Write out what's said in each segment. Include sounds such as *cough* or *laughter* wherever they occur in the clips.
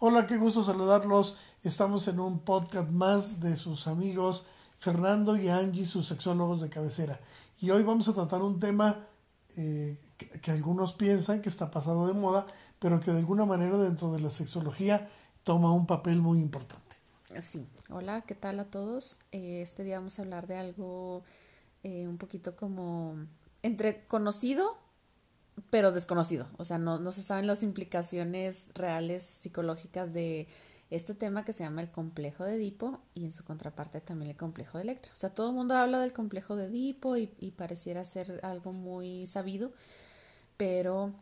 Hola, qué gusto saludarlos. Estamos en un podcast más de sus amigos Fernando y Angie, sus sexólogos de cabecera. Y hoy vamos a tratar un tema eh, que, algunos piensan que está pasado de moda, pero que de alguna manera dentro de la sexología toma un papel muy importante. Sí, hola, ¿qué tal a todos? Eh, este día vamos a hablar de algo eh, un poquito como entre conocido, pero desconocido. O sea, no, no se saben las implicaciones reales psicológicas de este tema que se llama el complejo de Edipo y en su contraparte también el complejo de Electra. O sea, todo el mundo habla del complejo de Edipo y, pareciera ser algo muy sabido, pero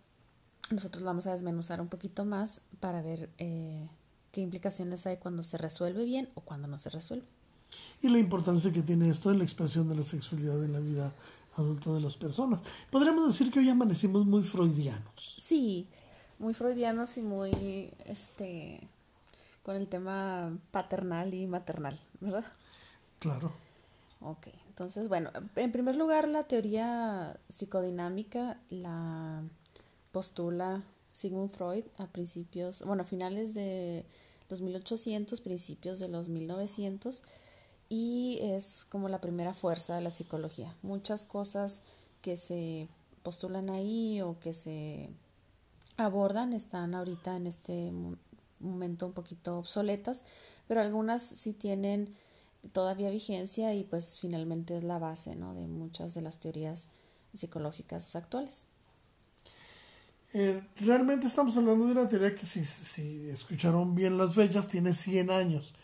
nosotros lo vamos a desmenuzar un poquito más para ver eh, qué implicaciones hay cuando se resuelve bien o cuando no se resuelve. Y la importancia que tiene esto en la expresión de la sexualidad en la vida adulta de las personas. Podríamos decir que hoy amanecimos muy freudianos. Sí, muy freudianos y muy, este, con el tema paternal y maternal, ¿verdad? Claro. Ok, entonces, bueno, en primer lugar, la teoría psicodinámica la postula Sigmund Freud a principios, bueno, a finales de los 1800, principios de los 1900, y es como la primera fuerza de la psicología. Muchas cosas que se postulan ahí o que se abordan están ahorita en este momento un poquito obsoletas, pero algunas sí tienen todavía vigencia y pues finalmente es la base ¿no? de muchas de las teorías psicológicas actuales. Eh, realmente estamos hablando de una teoría que si, si escucharon bien las fechas tiene 100 años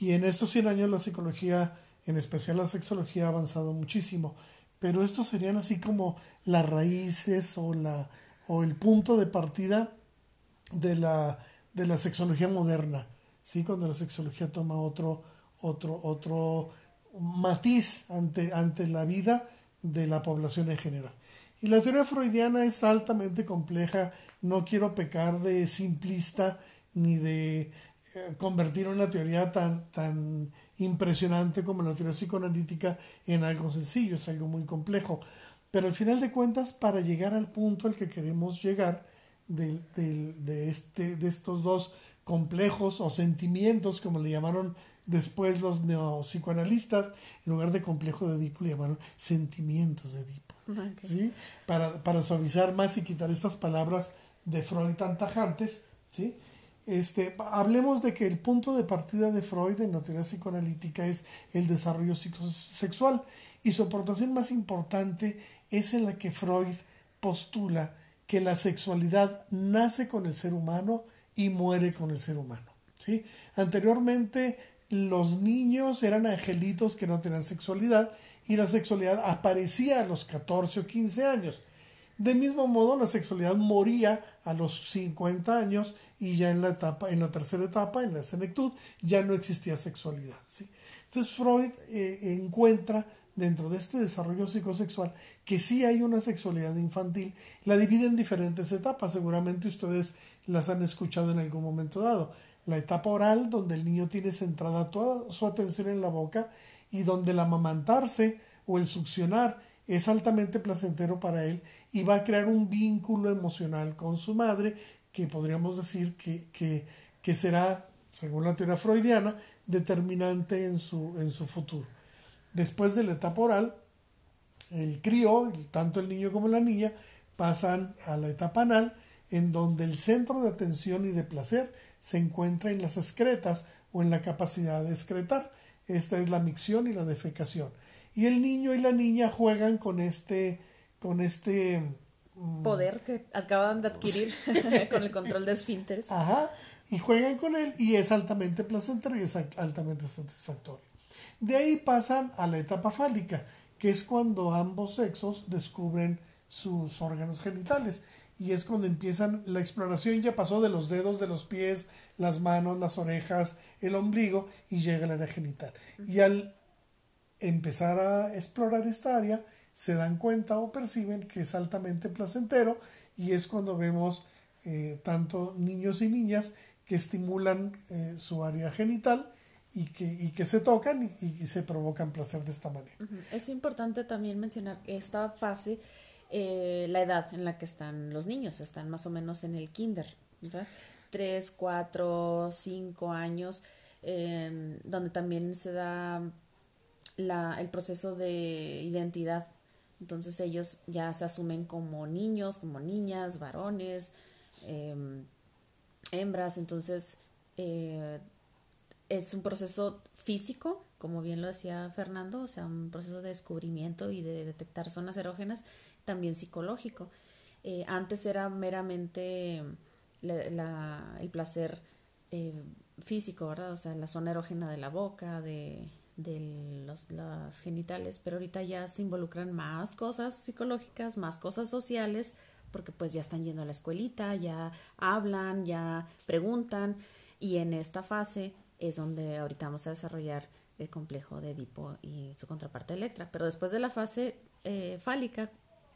y en estos 100 años la psicología, en especial la sexología, ha avanzado muchísimo, pero estos serían así como las raíces o, la, o el punto de partida de la, de la sexología moderna, ¿sí? cuando la sexología toma otro, otro, otro matiz ante, ante la vida de la población en general. Y la teoría freudiana es altamente compleja, no quiero pecar de simplista ni de convertir una teoría tan, tan impresionante como la teoría psicoanalítica en algo sencillo, es algo muy complejo. Pero al final de cuentas, para llegar al punto al que queremos llegar de, de, de, este, de estos dos complejos o sentimientos, como le llamaron después los neopsicoanalistas, en lugar de complejo de Edipo, le llamaron sentimientos de Edipo. Okay. ¿sí? Para, para suavizar más y quitar estas palabras de Freud tan tajantes, ¿sí? Este, hablemos de que el punto de partida de Freud en la teoría psicoanalítica es el desarrollo sexual y su aportación más importante es en la que Freud postula que la sexualidad nace con el ser humano y muere con el ser humano. ¿sí? Anteriormente los niños eran angelitos que no tenían sexualidad y la sexualidad aparecía a los 14 o 15 años. De mismo modo, la sexualidad moría a los 50 años y ya en la etapa, en la tercera etapa, en la senectud, ya no existía sexualidad. ¿sí? Entonces Freud eh, encuentra dentro de este desarrollo psicosexual que sí hay una sexualidad infantil, la divide en diferentes etapas, seguramente ustedes las han escuchado en algún momento dado. La etapa oral, donde el niño tiene centrada toda su atención en la boca y donde el amamantarse o el succionar es altamente placentero para él y va a crear un vínculo emocional con su madre que podríamos decir que, que, que será, según la teoría freudiana, determinante en su, en su futuro. Después de la etapa oral, el crío, tanto el niño como la niña, pasan a la etapa anal, en donde el centro de atención y de placer se encuentra en las excretas o en la capacidad de excretar. Esta es la micción y la defecación y el niño y la niña juegan con este con este poder que acaban de adquirir *laughs* con el control de esfínteres. Ajá, y juegan con él y es altamente placentero y es altamente satisfactorio. De ahí pasan a la etapa fálica, que es cuando ambos sexos descubren sus órganos genitales y es cuando empiezan la exploración ya pasó de los dedos de los pies, las manos, las orejas, el ombligo y llega al área genital. Y al empezar a explorar esta área, se dan cuenta o perciben que es altamente placentero y es cuando vemos eh, tanto niños y niñas que estimulan eh, su área genital y que, y que se tocan y, se provocan placer de esta manera. Es importante también mencionar esta fase, eh, la edad en la que están los niños, están más o menos en el kinder. ¿verdad? 3, 4, 5 años, donde también se da la, el proceso de identidad. Entonces ellos ya se asumen como niños, como niñas, varones, em, hembras. Entonces eh, es un proceso físico, como bien lo decía Fernando, o sea, un proceso de descubrimiento y de detectar zonas erógenas, también psicológico. Eh, antes era meramente el placer eh, físico, ¿verdad? O sea, la zona erógena de la boca, de, de los, genitales, pero ahorita ya se involucran más cosas psicológicas, más cosas sociales, porque pues ya están yendo a la escuelita, ya hablan, ya preguntan, y en esta fase es donde ahorita vamos a desarrollar el complejo de Edipo y su contraparte Electra. Pero después de la fase eh, fálica,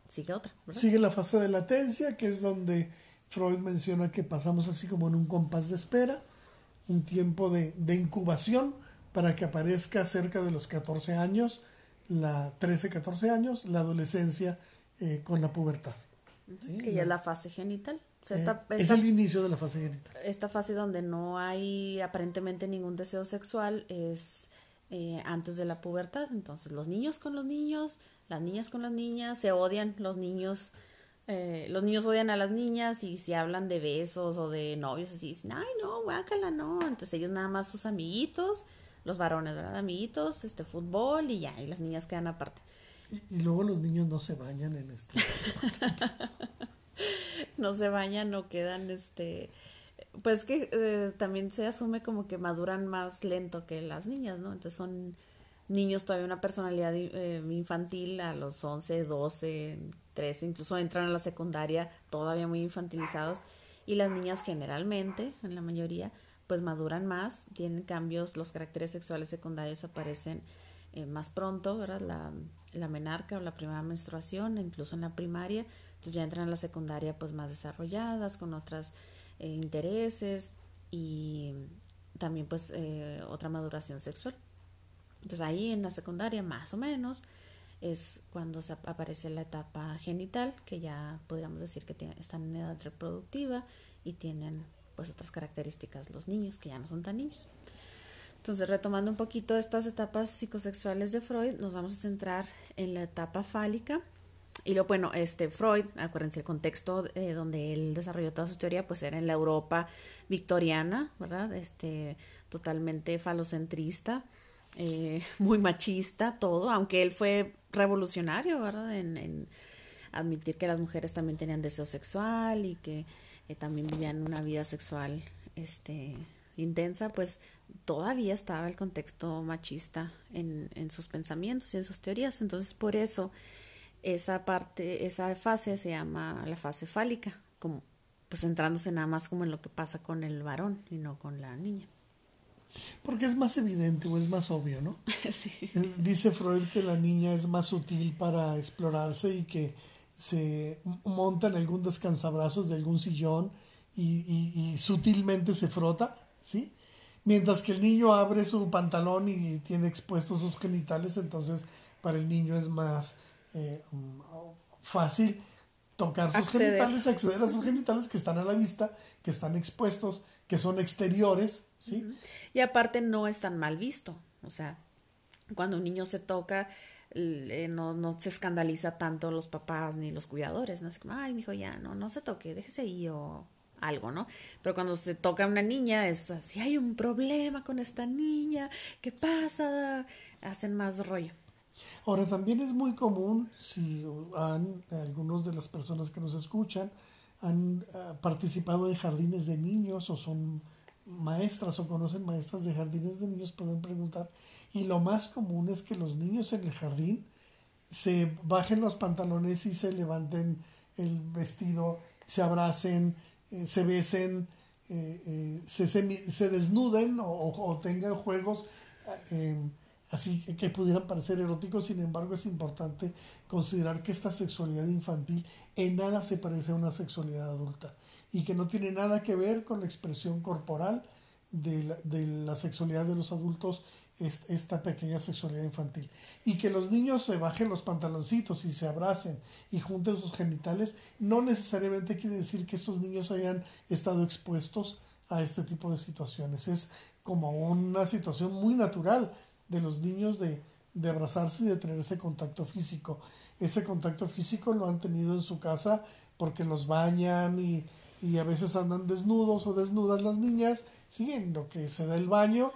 sigue otra. Sigue la fase de latencia, que es donde Freud menciona que pasamos así como en un compás de espera, un tiempo de incubación para que aparezca cerca de los 14 años, la 13, 14 años, la adolescencia eh, con la pubertad. Que ya es la fase genital. Eh, es el inicio de la fase genital. Esta fase donde no hay aparentemente ningún deseo sexual es eh, antes de la pubertad. Entonces los niños con los niños, las niñas con las niñas, se odian los niños. Eh, los niños odian a las niñas y si hablan de besos o de novios así dicen, ay no, guácala, no. Entonces ellos nada más sus amiguitos, los varones, ¿verdad? Amiguitos, este fútbol y ya, y las niñas quedan aparte. Y, luego los niños no se bañan en este. *laughs* no se bañan, no quedan, este, pues que eh, también se asume como que maduran más lento que las niñas, ¿no? Entonces son niños todavía una personalidad eh, infantil a los 11, 12, 13, incluso entran a la secundaria todavía muy infantilizados y las niñas generalmente, en la mayoría, pues maduran más, tienen cambios, los caracteres sexuales secundarios aparecen eh, más pronto, ¿verdad? La, la menarca o la primera menstruación, incluso en la primaria, entonces ya entran a la secundaria pues más desarrolladas, con otros eh, intereses y también pues eh, otra maduración sexual. Entonces ahí en la secundaria más o menos es cuando se aparece la etapa genital, que ya podríamos decir que están en edad reproductiva y tienen pues otras características los niños que ya no son tan niños. Entonces, retomando un poquito estas etapas psicosexuales de Freud, nos vamos a centrar en la etapa fálica, y lo bueno, este Freud, acuérdense el contexto eh, donde él desarrolló toda su teoría, pues era en la Europa victoriana, ¿verdad? Este, totalmente falocentrista, eh, *laughs* muy machista, todo, aunque él fue revolucionario, ¿verdad? En, admitir que las mujeres también tenían deseo sexual y que eh, también vivían una vida sexual, este, intensa, pues todavía estaba el contexto machista en, en sus pensamientos y en sus teorías. Entonces, por eso esa parte, esa fase se llama la fase fálica, como pues centrándose nada más como en lo que pasa con el varón y no con la niña. Porque es más evidente o es más obvio, ¿no? *laughs* sí. Eh, dice Freud que la niña es más sutil para explorarse y que se monta en algún descansabrazos de algún sillón y, y sutilmente se frota, ¿sí? Mientras que el niño abre su pantalón y tiene expuestos sus genitales, entonces para el niño es más eh, fácil tocar sus genitales, acceder a sus genitales que están a la vista, que están expuestos, que son exteriores, ¿sí? Y aparte no es tan mal visto, o sea, cuando un niño se toca, eh, no, no se escandaliza tanto los papás ni los cuidadores, no es como, ay, hijo ya, no, no se toque, déjese ahí o algo, ¿no? Pero cuando se toca a una niña es así, hay un problema con esta niña, ¿qué pasa? Hacen más rollo. Ahora, también es muy común, si han, algunos de las personas que nos escuchan han ah, participado en jardines de niños o son maestras o conocen maestras de jardines de niños, pueden preguntar. Y lo más común es que los niños en el jardín se bajen los pantalones y se levanten el vestido, se abracen, eh, se besen, eh, eh, se, desnuden o, tengan juegos así que pudieran parecer eróticos, sin embargo es importante considerar que esta sexualidad infantil en nada se parece a una sexualidad adulta y que no tiene nada que ver con la expresión corporal de la sexualidad de los adultos esta pequeña sexualidad infantil. Y que los niños se bajen los pantaloncitos y se abracen y junten sus genitales, no necesariamente quiere decir que estos niños hayan estado expuestos a este tipo de situaciones. Es como una situación muy natural de los niños de, de abrazarse y de tener ese contacto físico. Ese contacto físico lo han tenido en su casa porque los bañan y, y a veces andan desnudos o desnudas las niñas, siguen lo que se da el baño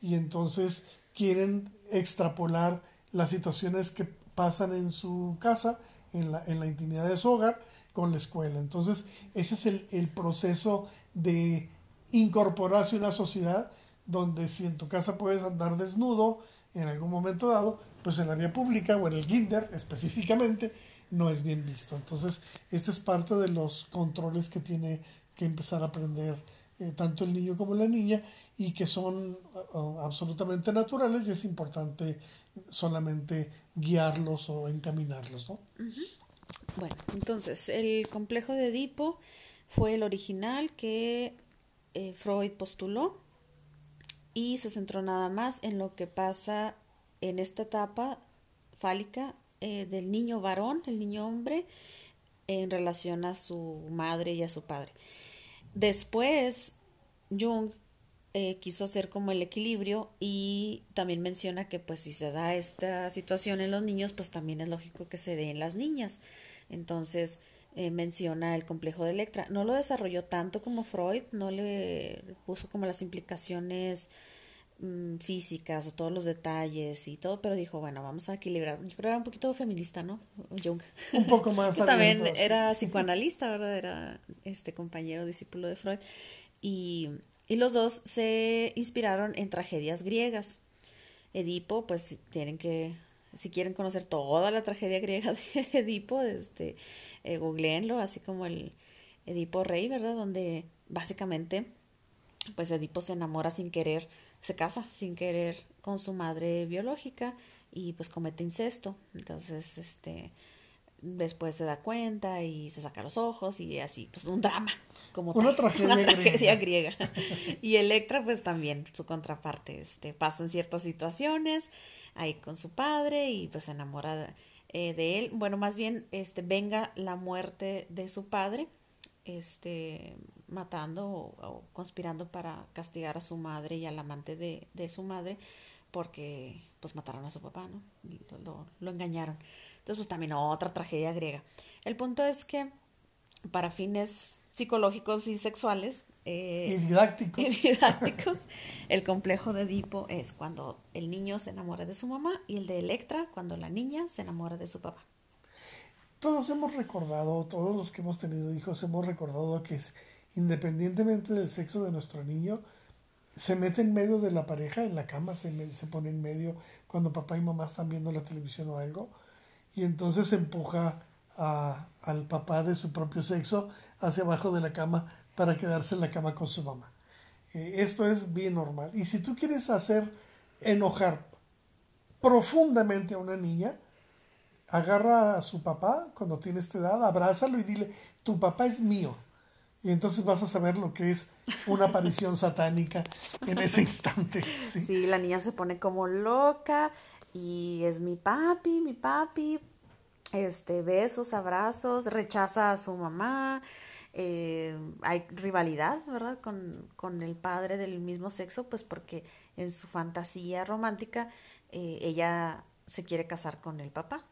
y entonces quieren extrapolar las situaciones que pasan en su casa, en la, en la intimidad de su hogar, con la escuela. Entonces, ese es el, el proceso de incorporarse a una sociedad donde si en tu casa puedes andar desnudo en algún momento dado, pues en la vía pública o en el kinder específicamente no es bien visto. Entonces, este es parte de los controles que tiene que empezar a aprender eh, tanto el niño como la niña y que son absolutamente naturales y es importante solamente guiarlos o encaminarlos. ¿no? Bueno, entonces el complejo de Edipo fue el original que eh, Freud postuló y se centró nada más en lo que pasa en esta etapa fálica eh, del niño varón, el niño hombre, en relación a su madre y a su padre. Después, Jung eh, quiso hacer como el equilibrio y también menciona que pues si se da esta situación en los niños, pues también es lógico que se dé en las niñas. Entonces, eh, menciona el complejo de Electra. No lo desarrolló tanto como Freud, no le puso como las implicaciones mm, físicas o todos los detalles y todo, pero dijo, bueno, vamos a equilibrar. Yo creo que era un poquito feminista, ¿no? Jung. Un poco más. *laughs* también era psicoanalista, ¿verdad? Era este compañero, discípulo de Freud. Y, y los dos se inspiraron en tragedias griegas. Edipo, pues tienen que si quieren conocer toda la tragedia griega de *laughs* Edipo, este, eh, googleenlo, así como el Edipo Rey, ¿verdad? Donde básicamente, pues Edipo se enamora sin querer, se casa sin querer con su madre biológica y pues comete incesto. Entonces, este, después se da cuenta y se saca los ojos y así, pues un drama, como una *laughs* tragedia, griega. y Electra, pues también, su contraparte, este, pasan ciertas situaciones ahí con su padre y pues se enamora eh, de él. Bueno, más bien, este, venga la muerte de su padre, este, matando o, conspirando para castigar a su madre y al amante de, de, su madre porque pues mataron a su papá, ¿no? Y lo, lo engañaron. Entonces, pues también otra tragedia griega. El punto es que para fines psicológicos y sexuales, eh, y didácticos. *laughs* didácticos. El complejo de Edipo es cuando el niño se enamora de su mamá y el de Electra cuando la niña se enamora de su papá. Todos hemos recordado, todos los que hemos tenido hijos hemos recordado que es, independientemente del sexo de nuestro niño, se mete en medio de la pareja, en la cama se, se pone en medio cuando papá y mamá están viendo la televisión o algo, y entonces empuja a, al papá de su propio sexo hacia abajo de la cama para quedarse en la cama con su mamá. Eh, esto es bien normal. Y si tú quieres hacer enojar profundamente a una niña, agarra a su papá cuando tiene esta edad, abrázalo y dile, tu papá es mío. Y entonces vas a saber lo que es una aparición satánica en ese instante. ¿sí? la niña se pone como loca y es mi papi, mi papi, este, besos, abrazos, rechaza a su mamá, eh, hay rivalidad, ¿verdad? Con, con, el padre del mismo sexo, pues porque en su fantasía romántica eh, ella se quiere casar con el papá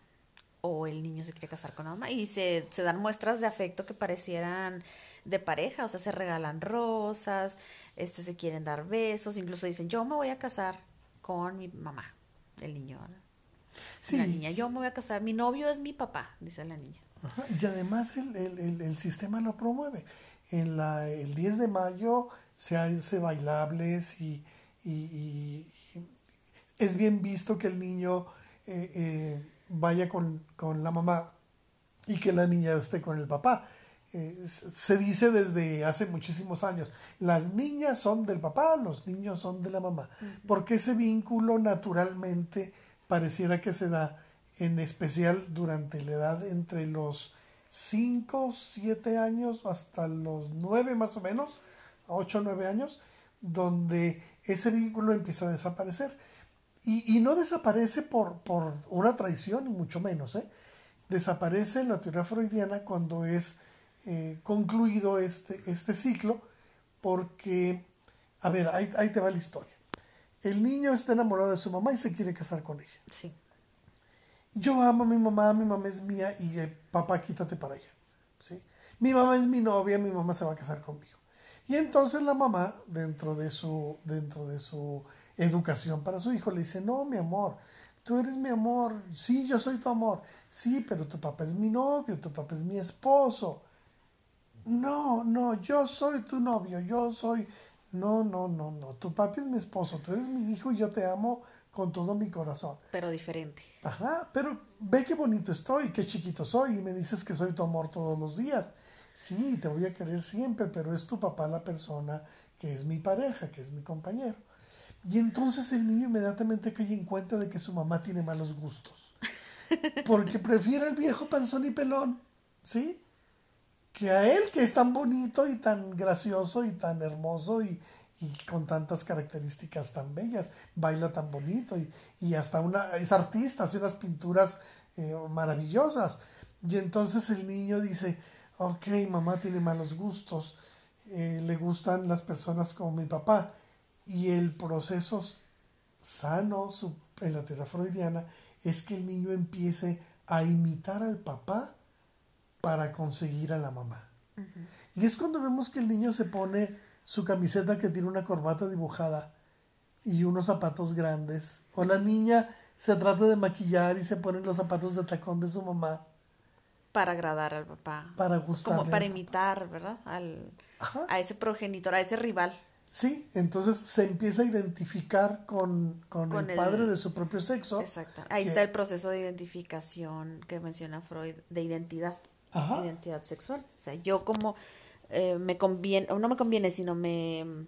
o el niño se quiere casar con la mamá y se, se dan muestras de afecto que parecieran de pareja, o sea, se regalan rosas, este se quieren dar besos, incluso dicen, yo me voy a casar con mi mamá, el niño, Sí. La niña, yo me voy a casar, mi novio es mi papá, dice la niña. Y además el, el, el, sistema lo promueve. En la, el 10 de mayo se hace bailables y, y, es bien visto que el niño eh, eh, vaya con, con, la mamá y que la niña esté con el papá. Eh, se dice desde hace muchísimos años, las niñas son del papá, los niños son de la mamá, porque ese vínculo naturalmente pareciera que se da en especial durante la edad entre los 5, 7 años hasta los 9 más o menos, 8 o 9 años, donde ese vínculo empieza a desaparecer. Y, y no desaparece por, por una traición, ni mucho menos. ¿eh? Desaparece en la teoría freudiana cuando es eh, concluido este, este ciclo, porque, a ver, ahí, ahí te va la historia. El niño está enamorado de su mamá y se quiere casar con ella. Sí. Yo amo a mi mamá, mi mamá es mía y eh, papá quítate para allá. ¿sí? Mi mamá es mi novia, mi mamá se va a casar conmigo. Y entonces la mamá, dentro de su, dentro de su educación para su hijo, le dice, no, mi amor, tú eres mi amor, sí, yo soy tu amor, sí, pero tu papá es mi novio, tu papá es mi esposo. No, no, yo soy tu novio, yo soy... No, no, no, no, tu papá es mi esposo, tú eres mi hijo y yo te amo con todo mi corazón. Pero diferente. Ajá, pero ve qué bonito estoy, qué chiquito soy y me dices que soy tu amor todos los días. Sí, te voy a querer siempre, pero es tu papá la persona que es mi pareja, que es mi compañero. Y entonces el niño inmediatamente cae en cuenta de que su mamá tiene malos gustos. Porque prefiere al viejo panzón y pelón, ¿sí? Que a él que es tan bonito y tan gracioso y tan hermoso y, y con tantas características tan bellas, baila tan bonito y, y hasta una, es artista, hace unas pinturas eh, maravillosas. Y entonces el niño dice, ok, mamá tiene malos gustos, eh, le gustan las personas como mi papá. Y el proceso sano en la teoría freudiana es que el niño empiece a imitar al papá para conseguir a la mamá. Uh -huh. Y es cuando vemos que el niño se pone su camiseta que tiene una corbata dibujada y unos zapatos grandes. O la niña se trata de maquillar y se pone los zapatos de tacón de su mamá. Para agradar al papá. Para gustar. Como para imitar, ¿verdad? Al, a ese progenitor, a ese rival. Sí, entonces se empieza a identificar con, con, con el, el, padre de su propio sexo. Exacto. Ahí que, está el proceso de identificación que menciona Freud, de identidad. Identidad sexual. O sea, yo como eh, me conviene, o no me conviene, sino me